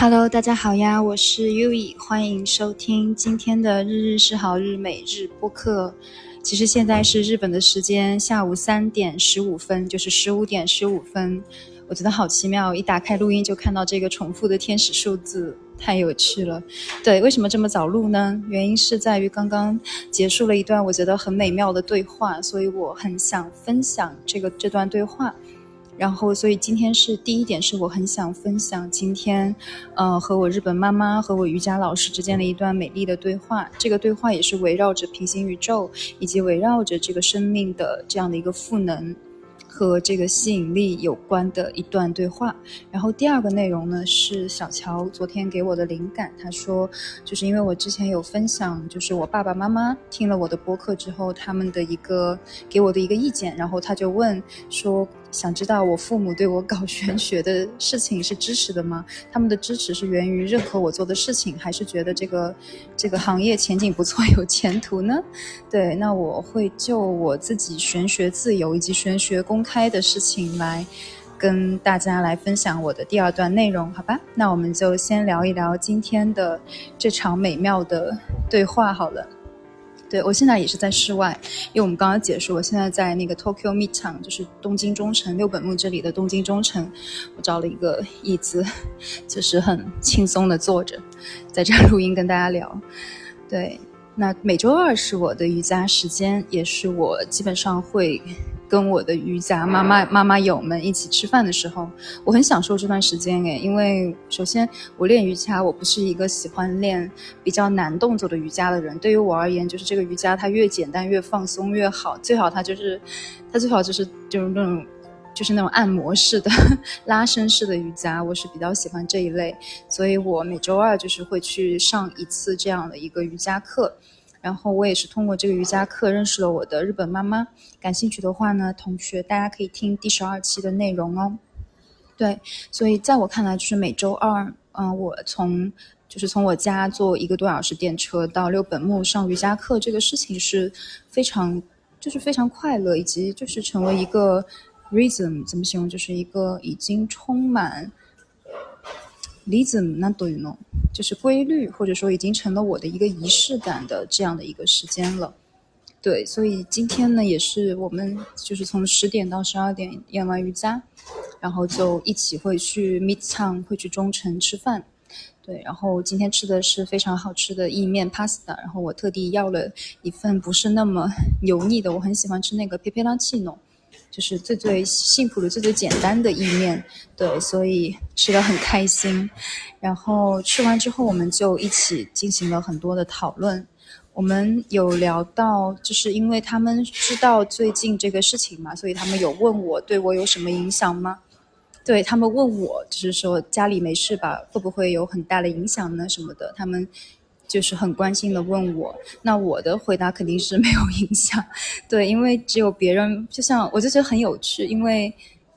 Hello，大家好呀，我是 U E，欢迎收听今天的日日是好日每日播客。其实现在是日本的时间下午三点十五分，就是十五点十五分。我觉得好奇妙，一打开录音就看到这个重复的天使数字，太有趣了。对，为什么这么早录呢？原因是在于刚刚结束了一段我觉得很美妙的对话，所以我很想分享这个这段对话。然后，所以今天是第一点，是我很想分享今天，呃，和我日本妈妈和我瑜伽老师之间的一段美丽的对话。这个对话也是围绕着平行宇宙，以及围绕着这个生命的这样的一个赋能。和这个吸引力有关的一段对话，然后第二个内容呢是小乔昨天给我的灵感。他说，就是因为我之前有分享，就是我爸爸妈妈听了我的播客之后，他们的一个给我的一个意见，然后他就问说，想知道我父母对我搞玄学的事情是支持的吗？他们的支持是源于认可我做的事情，还是觉得这个这个行业前景不错 有前途呢？对，那我会就我自己玄学自由以及玄学公开。的事情来跟大家来分享我的第二段内容，好吧？那我们就先聊一聊今天的这场美妙的对话好了。对我现在也是在室外，因为我们刚刚解说，我现在在那个 Tokyo Midtown，就是东京中城六本木这里的东京中城，我找了一个椅子，就是很轻松的坐着，在这录音跟大家聊。对，那每周二是我的瑜伽时间，也是我基本上会。跟我的瑜伽妈妈妈妈友们一起吃饭的时候，我很享受这段时间诶，因为首先我练瑜伽，我不是一个喜欢练比较难动作的瑜伽的人。对于我而言，就是这个瑜伽它越简单越放松越好，最好它就是它最好就是就是那种就是那种按摩式的 拉伸式的瑜伽，我是比较喜欢这一类，所以我每周二就是会去上一次这样的一个瑜伽课。然后我也是通过这个瑜伽课认识了我的日本妈妈。感兴趣的话呢，同学大家可以听第十二期的内容哦。对，所以在我看来，就是每周二，嗯，我从就是从我家坐一个多小时电车到六本木上瑜伽课，这个事情是非常就是非常快乐，以及就是成为一个 rhythm 怎么形容，就是一个已经充满。rhythm 那对呢，就是规律，或者说已经成了我的一个仪式感的这样的一个时间了。对，所以今天呢，也是我们就是从十点到十二点练完瑜伽，然后就一起会去 Midtown，会去中城吃饭。对，然后今天吃的是非常好吃的意面 pasta，然后我特地要了一份不是那么油腻的，我很喜欢吃那个 pepe la chino。就是最最幸福的、最最简单的意面，对，所以吃的很开心。然后吃完之后，我们就一起进行了很多的讨论。我们有聊到，就是因为他们知道最近这个事情嘛，所以他们有问我对我有什么影响吗？对他们问我，就是说家里没事吧，会不会有很大的影响呢？什么的，他们。就是很关心的问我，那我的回答肯定是没有影响，对，因为只有别人，就像我就觉得很有趣，因为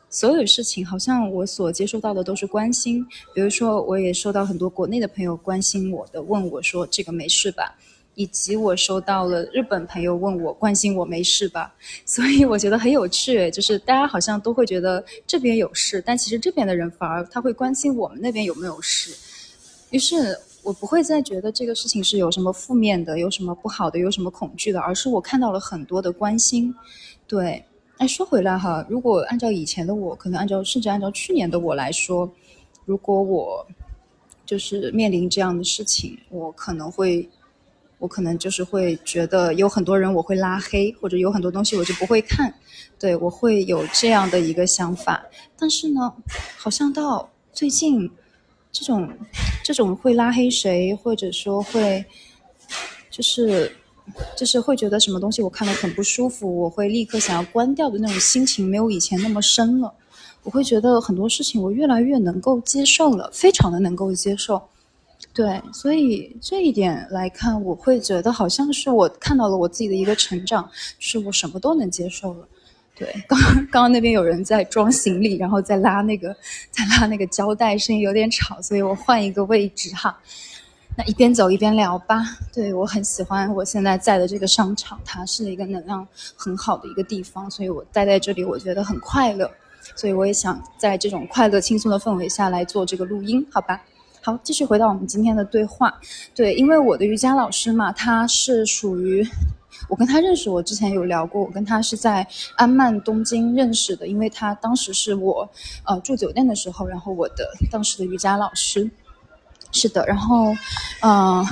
所有事情好像我所接收到的都是关心，比如说我也收到很多国内的朋友关心我的，问我说这个没事吧，以及我收到了日本朋友问我关心我没事吧，所以我觉得很有趣，就是大家好像都会觉得这边有事，但其实这边的人反而他会关心我们那边有没有事，于是。我不会再觉得这个事情是有什么负面的，有什么不好的，有什么恐惧的，而是我看到了很多的关心。对，哎，说回来哈，如果按照以前的我，可能按照甚至按照去年的我来说，如果我就是面临这样的事情，我可能会，我可能就是会觉得有很多人我会拉黑，或者有很多东西我就不会看。对我会有这样的一个想法，但是呢，好像到最近。这种，这种会拉黑谁，或者说会，就是，就是会觉得什么东西我看了很不舒服，我会立刻想要关掉的那种心情，没有以前那么深了。我会觉得很多事情我越来越能够接受了，非常的能够接受。对，所以这一点来看，我会觉得好像是我看到了我自己的一个成长，是我什么都能接受了。对，刚刚刚那边有人在装行李，然后在拉那个，在拉那个胶带，声音有点吵，所以我换一个位置哈。那一边走一边聊吧。对我很喜欢我现在在的这个商场，它是一个能量很好的一个地方，所以我待在这里我觉得很快乐。所以我也想在这种快乐轻松的氛围下来做这个录音，好吧？好，继续回到我们今天的对话。对，因为我的瑜伽老师嘛，他是属于我跟他认识，我之前有聊过，我跟他是在安曼东京认识的，因为他当时是我呃住酒店的时候，然后我的当时的瑜伽老师。是的，然后，嗯。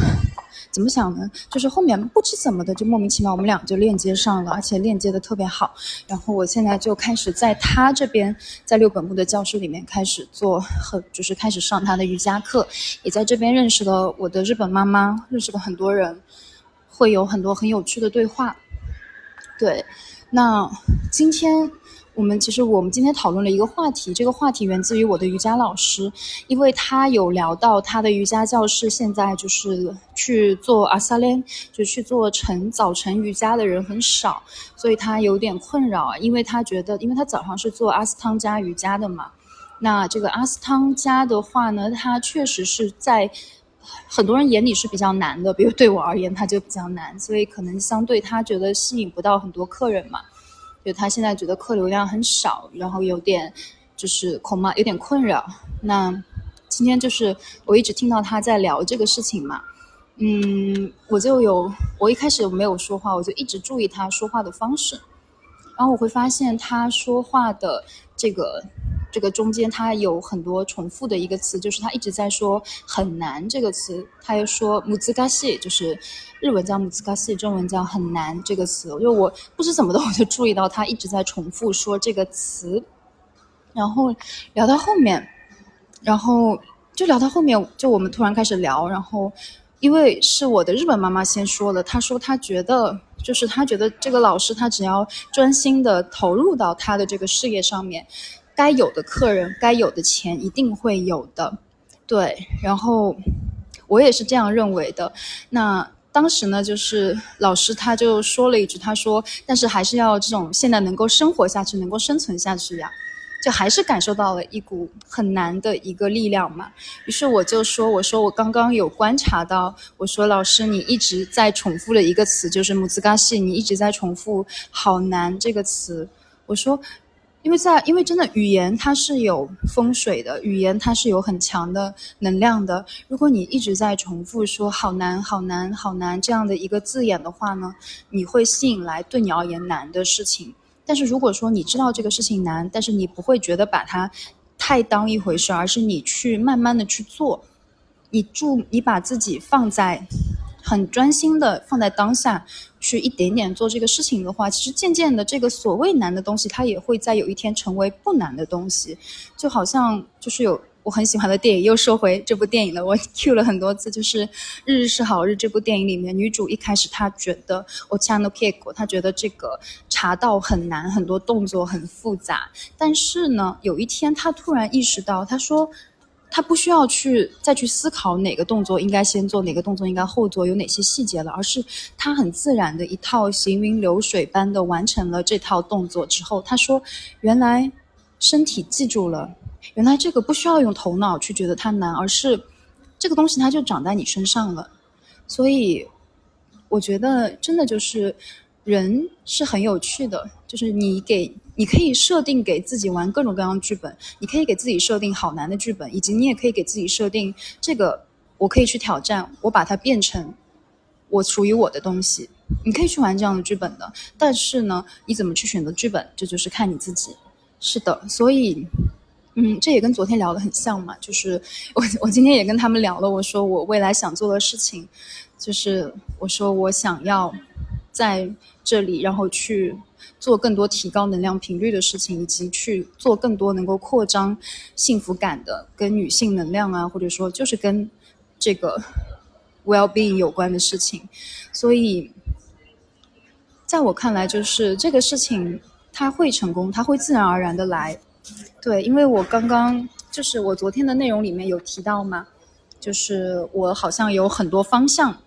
怎么想呢？就是后面不知怎么的，就莫名其妙我们俩就链接上了，而且链接的特别好。然后我现在就开始在他这边，在六本木的教室里面开始做，和就是开始上他的瑜伽课，也在这边认识了我的日本妈妈，认识了很多人，会有很多很有趣的对话。对，那今天。我们其实我们今天讨论了一个话题，这个话题源自于我的瑜伽老师，因为他有聊到他的瑜伽教室现在就是去做阿萨莲，就去做晨早晨瑜伽的人很少，所以他有点困扰，因为他觉得，因为他早上是做阿斯汤加瑜伽的嘛，那这个阿斯汤加的话呢，它确实是在很多人眼里是比较难的，比如对我而言，他就比较难，所以可能相对他觉得吸引不到很多客人嘛。就他现在觉得客流量很少，然后有点就是恐怕有点困扰。那今天就是我一直听到他在聊这个事情嘛，嗯，我就有我一开始没有说话，我就一直注意他说话的方式，然后我会发现他说话的这个。这个中间它有很多重复的一个词，就是他一直在说很难这个词，他又说木兹嘎西，就是日文叫木兹嘎西，中文叫很难这个词。就我不知怎么的，我就注意到他一直在重复说这个词，然后聊到后面，然后就聊到后面，就我们突然开始聊，然后因为是我的日本妈妈先说的，她说她觉得就是她觉得这个老师他只要专心的投入到他的这个事业上面。该有的客人，该有的钱一定会有的，对。然后我也是这样认为的。那当时呢，就是老师他就说了一句，他说：“但是还是要这种现在能够生活下去，能够生存下去呀。”就还是感受到了一股很难的一个力量嘛。于是我就说：“我说我刚刚有观察到，我说老师你一直在重复的一个词就是木兹嘎西，你一直在重复‘好难’这个词。”我说。因为在，因为真的语言它是有风水的，语言它是有很强的能量的。如果你一直在重复说“好难，好难，好难”这样的一个字眼的话呢，你会吸引来对你而言难的事情。但是如果说你知道这个事情难，但是你不会觉得把它太当一回事，而是你去慢慢的去做，你注你把自己放在。很专心的放在当下，去一点点做这个事情的话，其实渐渐的，这个所谓难的东西，它也会在有一天成为不难的东西。就好像就是有我很喜欢的电影，又说回这部电影了。我 Q 了很多次，就是《日日是好日》这部电影里面，女主一开始她觉得 Ochano Kiko，她觉得这个茶道很难，很多动作很复杂。但是呢，有一天她突然意识到，她说。他不需要去再去思考哪个动作应该先做，哪个动作应该后做，有哪些细节了，而是他很自然的一套行云流水般的完成了这套动作之后，他说：“原来身体记住了，原来这个不需要用头脑去觉得它难，而是这个东西它就长在你身上了。”所以，我觉得真的就是人是很有趣的，就是你给。你可以设定给自己玩各种各样的剧本，你可以给自己设定好难的剧本，以及你也可以给自己设定这个我可以去挑战，我把它变成我属于我的东西。你可以去玩这样的剧本的，但是呢，你怎么去选择剧本，这就是看你自己。是的，所以，嗯，这也跟昨天聊的很像嘛，就是我我今天也跟他们聊了，我说我未来想做的事情，就是我说我想要在这里，然后去。做更多提高能量频率的事情，以及去做更多能够扩张幸福感的跟女性能量啊，或者说就是跟这个 well being 有关的事情。所以，在我看来，就是这个事情它会成功，它会自然而然的来。对，因为我刚刚就是我昨天的内容里面有提到嘛，就是我好像有很多方向，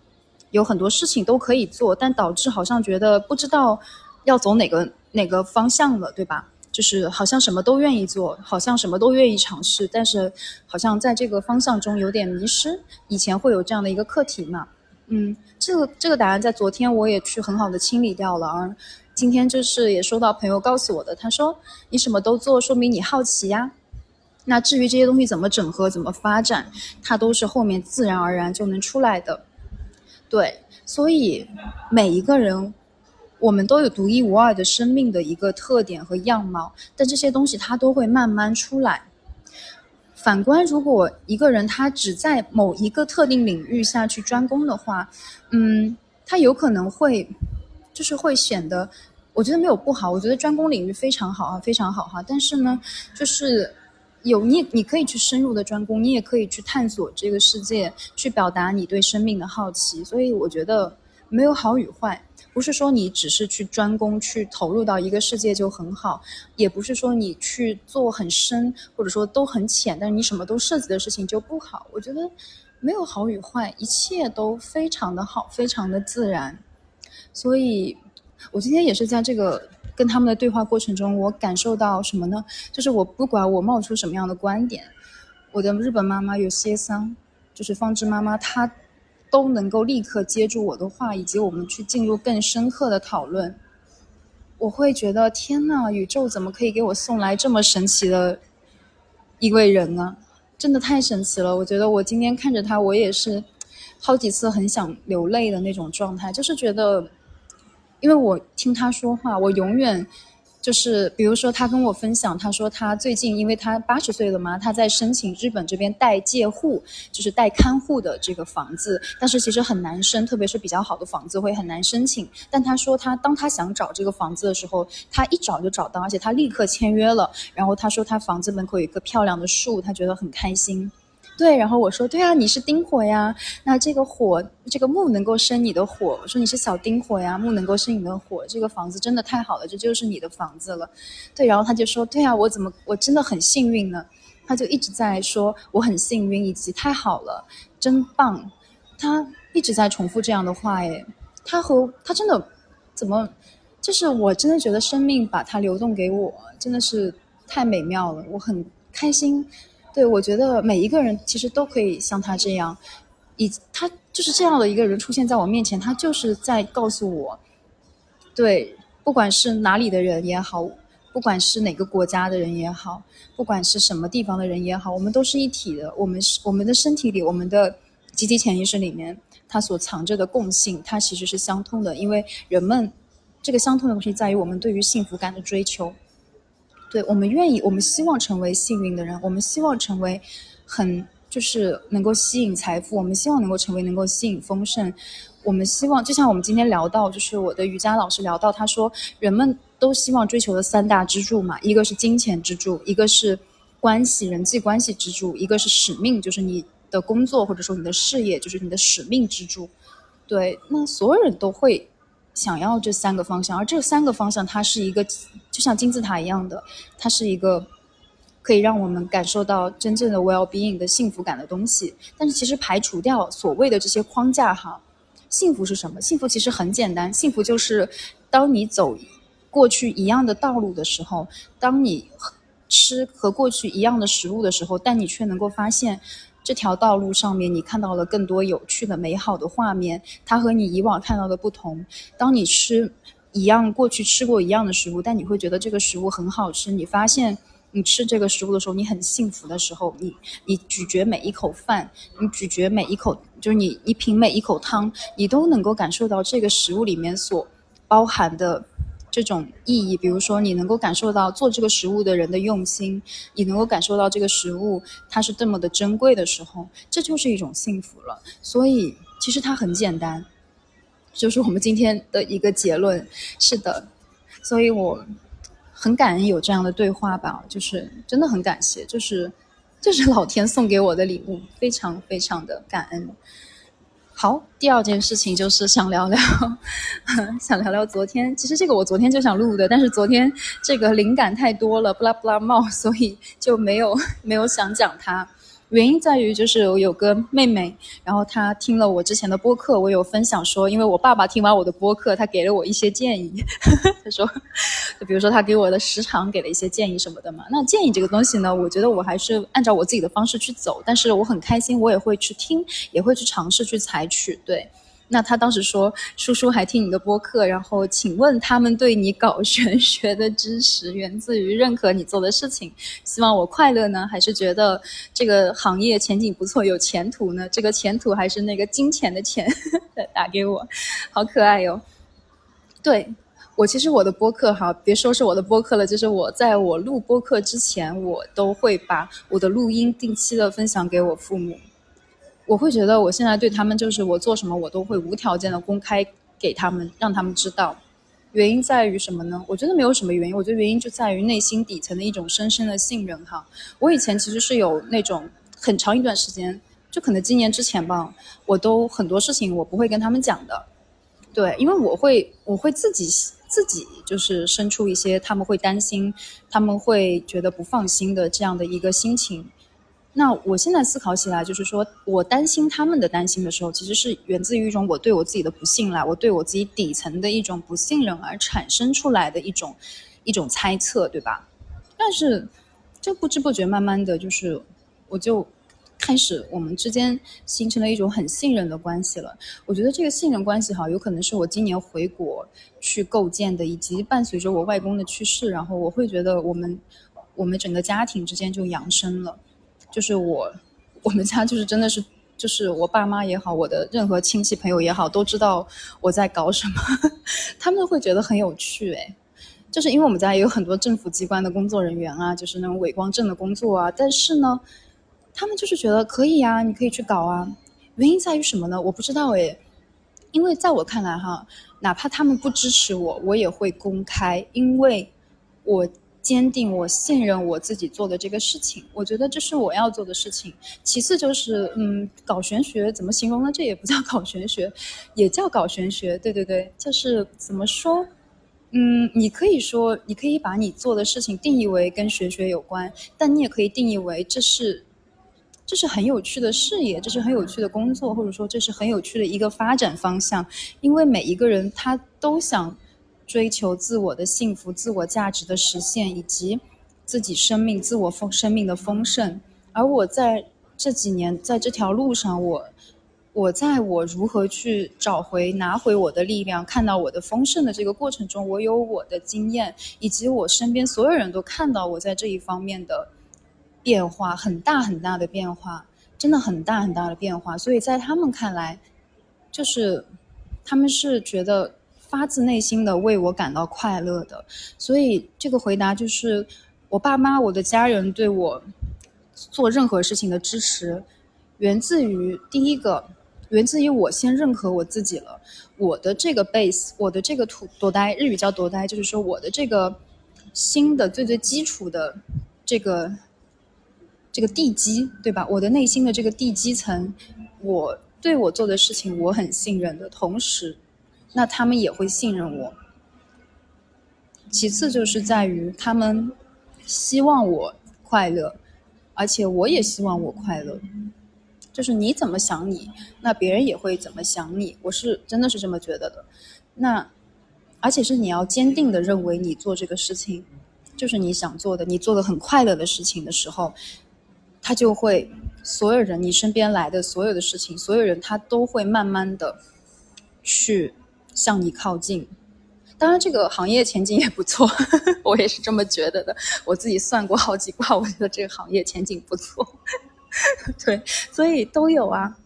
有很多事情都可以做，但导致好像觉得不知道。要走哪个哪个方向了，对吧？就是好像什么都愿意做，好像什么都愿意尝试，但是好像在这个方向中有点迷失。以前会有这样的一个课题嘛？嗯，这个这个答案在昨天我也去很好的清理掉了，而今天就是也收到朋友告诉我的，他说你什么都做，说明你好奇呀。那至于这些东西怎么整合、怎么发展，它都是后面自然而然就能出来的。对，所以每一个人，我们都有独一无二的生命的一个特点和样貌，但这些东西它都会慢慢出来。反观，如果一个人他只在某一个特定领域下去专攻的话，嗯，他有可能会，就是会显得，我觉得没有不好，我觉得专攻领域非常好啊，非常好哈。但是呢，就是有你，你可以去深入的专攻，你也可以去探索这个世界，去表达你对生命的好奇。所以我觉得没有好与坏。不是说你只是去专攻、去投入到一个世界就很好，也不是说你去做很深或者说都很浅，但是你什么都涉及的事情就不好。我觉得没有好与坏，一切都非常的好，非常的自然。所以，我今天也是在这个跟他们的对话过程中，我感受到什么呢？就是我不管我冒出什么样的观点，我的日本妈妈有些桑，就是方知妈妈，她。都能够立刻接住我的话，以及我们去进入更深刻的讨论。我会觉得天呐，宇宙怎么可以给我送来这么神奇的一位人呢？真的太神奇了！我觉得我今天看着他，我也是好几次很想流泪的那种状态，就是觉得，因为我听他说话，我永远。就是比如说，他跟我分享，他说他最近因为他八十岁了嘛，他在申请日本这边代借户，就是代看护的这个房子，但是其实很难申，特别是比较好的房子会很难申请。但他说他当他想找这个房子的时候，他一找就找到，而且他立刻签约了。然后他说他房子门口有一棵漂亮的树，他觉得很开心。对，然后我说，对啊，你是丁火呀，那这个火，这个木能够生你的火。我说你是小丁火呀，木能够生你的火。这个房子真的太好了，这就是你的房子了。对，然后他就说，对啊，我怎么我真的很幸运呢？他就一直在说我很幸运，以及太好了，真棒。他一直在重复这样的话，诶，他和他真的怎么，就是我真的觉得生命把它流动给我，真的是太美妙了，我很开心。对，我觉得每一个人其实都可以像他这样，以他就是这样的一个人出现在我面前，他就是在告诉我，对，不管是哪里的人也好，不管是哪个国家的人也好，不管是什么地方的人也好，我们都是一体的。我们是我们的身体里，我们的集体潜意识里面，它所藏着的共性，它其实是相通的。因为人们这个相通的东西在于我们对于幸福感的追求。对我们愿意，我们希望成为幸运的人，我们希望成为很就是能够吸引财富，我们希望能够成为能够吸引丰盛，我们希望就像我们今天聊到，就是我的瑜伽老师聊到，他说人们都希望追求的三大支柱嘛，一个是金钱支柱，一个是关系人际关系支柱，一个是使命，就是你的工作或者说你的事业，就是你的使命支柱。对，那所有人都会。想要这三个方向，而这三个方向它是一个就像金字塔一样的，它是一个可以让我们感受到真正的 well being 的幸福感的东西。但是其实排除掉所谓的这些框架哈，幸福是什么？幸福其实很简单，幸福就是当你走过去一样的道路的时候，当你吃和过去一样的食物的时候，但你却能够发现。这条道路上面，你看到了更多有趣的、美好的画面。它和你以往看到的不同。当你吃一样过去吃过一样的食物，但你会觉得这个食物很好吃。你发现你吃这个食物的时候，你很幸福的时候，你你咀嚼每一口饭，你咀嚼每一口，就是你你品每一口汤，你都能够感受到这个食物里面所包含的。这种意义，比如说你能够感受到做这个食物的人的用心，你能够感受到这个食物它是这么的珍贵的时候，这就是一种幸福了。所以其实它很简单，就是我们今天的一个结论。是的，所以我很感恩有这样的对话吧，就是真的很感谢，就是就是老天送给我的礼物，非常非常的感恩。好，第二件事情就是想聊聊，想聊聊昨天。其实这个我昨天就想录的，但是昨天这个灵感太多了，布拉布拉冒，所以就没有没有想讲它。原因在于，就是我有个妹妹，然后她听了我之前的播客，我有分享说，因为我爸爸听完我的播客，他给了我一些建议。他说，就比如说他给我的时长给了一些建议什么的嘛。那建议这个东西呢，我觉得我还是按照我自己的方式去走，但是我很开心，我也会去听，也会去尝试去采取。对，那他当时说：“叔叔还听你的播客，然后请问他们对你搞玄学的支持源自于认可你做的事情，希望我快乐呢，还是觉得这个行业前景不错有前途呢？这个前途还是那个金钱的钱？打给我，好可爱哟。对我其实我的播客哈，别说是我的播客了，就是我在我录播客之前，我都会把我的录音定期的分享给我父母。”我会觉得我现在对他们就是我做什么我都会无条件的公开给他们，让他们知道。原因在于什么呢？我觉得没有什么原因，我觉得原因就在于内心底层的一种深深的信任哈。我以前其实是有那种很长一段时间，就可能今年之前吧，我都很多事情我不会跟他们讲的，对，因为我会我会自己自己就是生出一些他们会担心，他们会觉得不放心的这样的一个心情。那我现在思考起来，就是说我担心他们的担心的时候，其实是源自于一种我对我自己的不信赖，我对我自己底层的一种不信任而产生出来的一种一种猜测，对吧？但是，就不知不觉慢慢的就是，我就开始我们之间形成了一种很信任的关系了。我觉得这个信任关系哈，有可能是我今年回国去构建的，以及伴随着我外公的去世，然后我会觉得我们我们整个家庭之间就扬升了。就是我，我们家就是真的是，就是我爸妈也好，我的任何亲戚朋友也好，都知道我在搞什么，他们会觉得很有趣哎。就是因为我们家也有很多政府机关的工作人员啊，就是那种伪光正的工作啊，但是呢，他们就是觉得可以呀，你可以去搞啊。原因在于什么呢？我不知道哎。因为在我看来哈，哪怕他们不支持我，我也会公开，因为我。坚定，我信任我自己做的这个事情，我觉得这是我要做的事情。其次就是，嗯，搞玄学怎么形容呢？这也不叫搞玄学，也叫搞玄学。对对对，就是怎么说？嗯，你可以说，你可以把你做的事情定义为跟玄学有关，但你也可以定义为这是，这是很有趣的事业，这是很有趣的工作，或者说这是很有趣的一个发展方向。因为每一个人他都想。追求自我的幸福、自我价值的实现，以及自己生命、自我丰生命的丰盛。而我在这几年在这条路上，我我在我如何去找回、拿回我的力量、看到我的丰盛的这个过程中，我有我的经验，以及我身边所有人都看到我在这一方面的变化，很大很大的变化，真的很大很大的变化。所以在他们看来，就是他们是觉得。发自内心的为我感到快乐的，所以这个回答就是，我爸妈、我的家人对我做任何事情的支持，源自于第一个，源自于我先认可我自己了。我的这个 base，我的这个土多呆，日语叫多呆，就是说我的这个新的最最基础的这个这个地基，对吧？我的内心的这个地基层，我对我做的事情我很信任的同时。那他们也会信任我。其次就是在于他们希望我快乐，而且我也希望我快乐。就是你怎么想你，那别人也会怎么想你。我是真的是这么觉得的。那而且是你要坚定的认为你做这个事情就是你想做的，你做的很快乐的事情的时候，他就会所有人你身边来的所有的事情，所有人他都会慢慢的去。向你靠近，当然这个行业前景也不错，我也是这么觉得的。我自己算过好几卦，我觉得这个行业前景不错。对，所以都有啊。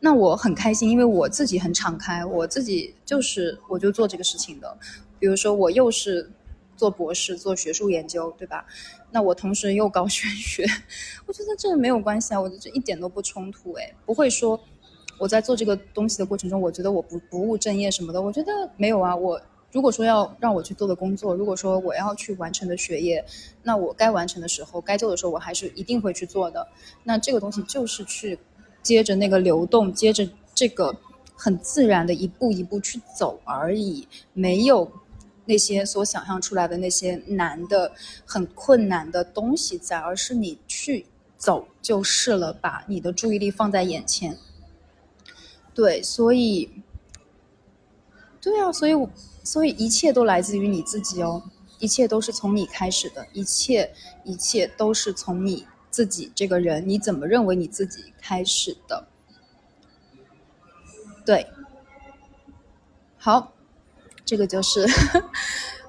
那我很开心，因为我自己很敞开，我自己就是我就做这个事情的。比如说我又是做博士，做学术研究，对吧？那我同时又搞 玄学，我觉得这没有关系啊，我觉得这一点都不冲突，哎，不会说。我在做这个东西的过程中，我觉得我不不务正业什么的，我觉得没有啊。我如果说要让我去做的工作，如果说我要去完成的学业，那我该完成的时候，该做的时候，我还是一定会去做的。那这个东西就是去接着那个流动，接着这个很自然的一步一步去走而已，没有那些所想象出来的那些难的、很困难的东西在，而是你去走就是了，把你的注意力放在眼前。对，所以，对啊，所以，所以一切都来自于你自己哦，一切都是从你开始的，一切，一切都是从你自己这个人，你怎么认为你自己开始的？对，好，这个就是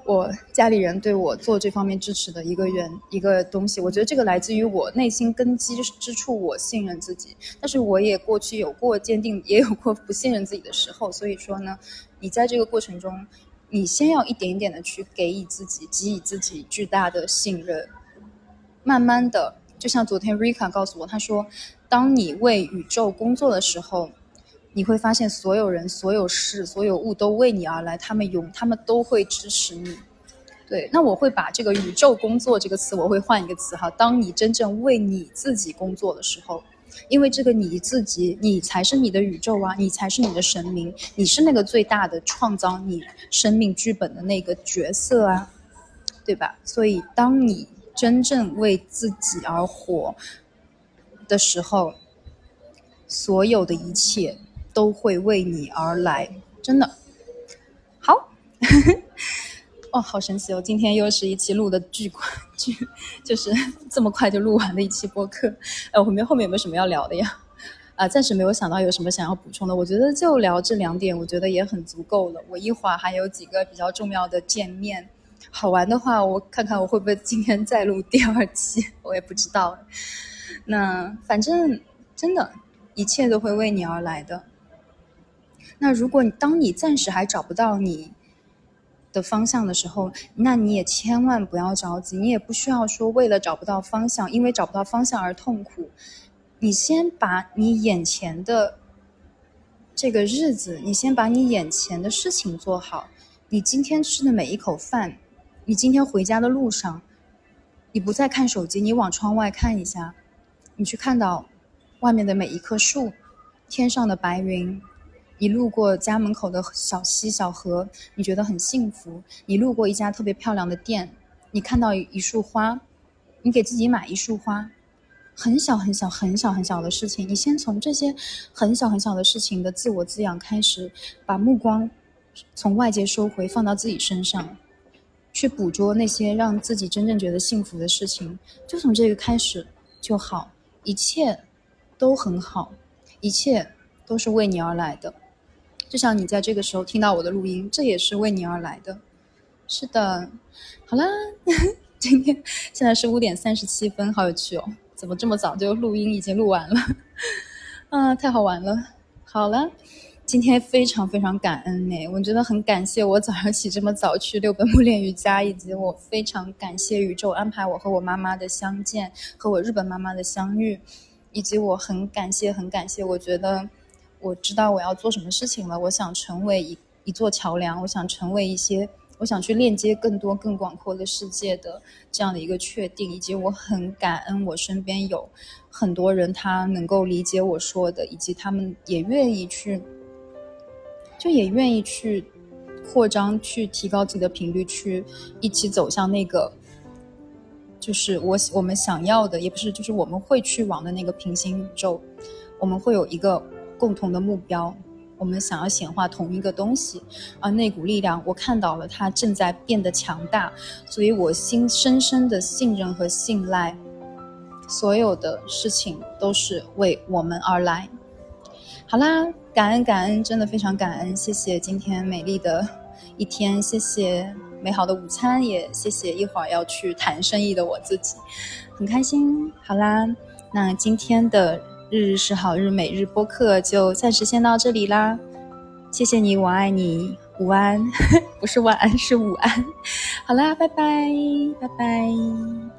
我家里人对我做这方面支持的一个原一个东西。我觉得这个来自于我内心根基之处，我信任自己。但是我也过去有过坚定，也有过不信任自己的时候。所以说呢，你在这个过程中，你先要一点一点的去给予自己，给予自己巨大的信任。慢慢的，就像昨天 Rika 告诉我，他说，当你为宇宙工作的时候。你会发现，所有人、所有事、所有物都为你而来，他们永，他们都会支持你。对，那我会把这个“宇宙工作”这个词，我会换一个词哈。当你真正为你自己工作的时候，因为这个你自己，你才是你的宇宙啊，你才是你的神明，你是那个最大的创造你生命剧本的那个角色啊，对吧？所以，当你真正为自己而活的时候，所有的一切。都会为你而来，真的好 哦，好神奇哦！今天又是一期录的巨快，巨就是 这么快就录完的一期播客。哎，我们后面有没有什么要聊的呀？啊，暂时没有想到有什么想要补充的。我觉得就聊这两点，我觉得也很足够了。我一会儿还有几个比较重要的见面，好玩的话，我看看我会不会今天再录第二期，我也不知道。那反正真的，一切都会为你而来的。那如果你当你暂时还找不到你的方向的时候，那你也千万不要着急，你也不需要说为了找不到方向，因为找不到方向而痛苦。你先把你眼前的这个日子，你先把你眼前的事情做好。你今天吃的每一口饭，你今天回家的路上，你不再看手机，你往窗外看一下，你去看到外面的每一棵树，天上的白云。你路过家门口的小溪小河，你觉得很幸福；你路过一家特别漂亮的店，你看到一束花，你给自己买一束花，很小很小很小很小的事情，你先从这些很小很小的事情的自我滋养开始，把目光从外界收回，放到自己身上，去捕捉那些让自己真正觉得幸福的事情，就从这个开始就好，一切都很好，一切都是为你而来的。就像你在这个时候听到我的录音，这也是为你而来的。是的，好啦，今天现在是五点三十七分，好有趣哦！怎么这么早就录音已经录完了？啊，太好玩了！好了，今天非常非常感恩呢，我觉得很感谢我早上起这么早去六本木练瑜伽，以及我非常感谢宇宙安排我和我妈妈的相见，和我日本妈妈的相遇，以及我很感谢很感谢，我觉得。我知道我要做什么事情了。我想成为一一座桥梁，我想成为一些，我想去链接更多更广阔的世界的这样的一个确定，以及我很感恩我身边有很多人，他能够理解我说的，以及他们也愿意去，就也愿意去扩张，去提高自己的频率，去一起走向那个，就是我我们想要的，也不是，就是我们会去往的那个平行宇宙，我们会有一个。共同的目标，我们想要显化同一个东西，而那股力量，我看到了它正在变得强大，所以我心深深的信任和信赖，所有的事情都是为我们而来。好啦，感恩感恩，真的非常感恩，谢谢今天美丽的一天，谢谢美好的午餐，也谢谢一会儿要去谈生意的我自己，很开心。好啦，那今天的。日日是好日，每日播客就暂时先到这里啦。谢谢你，我爱你，午安，不是晚安，是午安。好啦，拜拜，拜拜。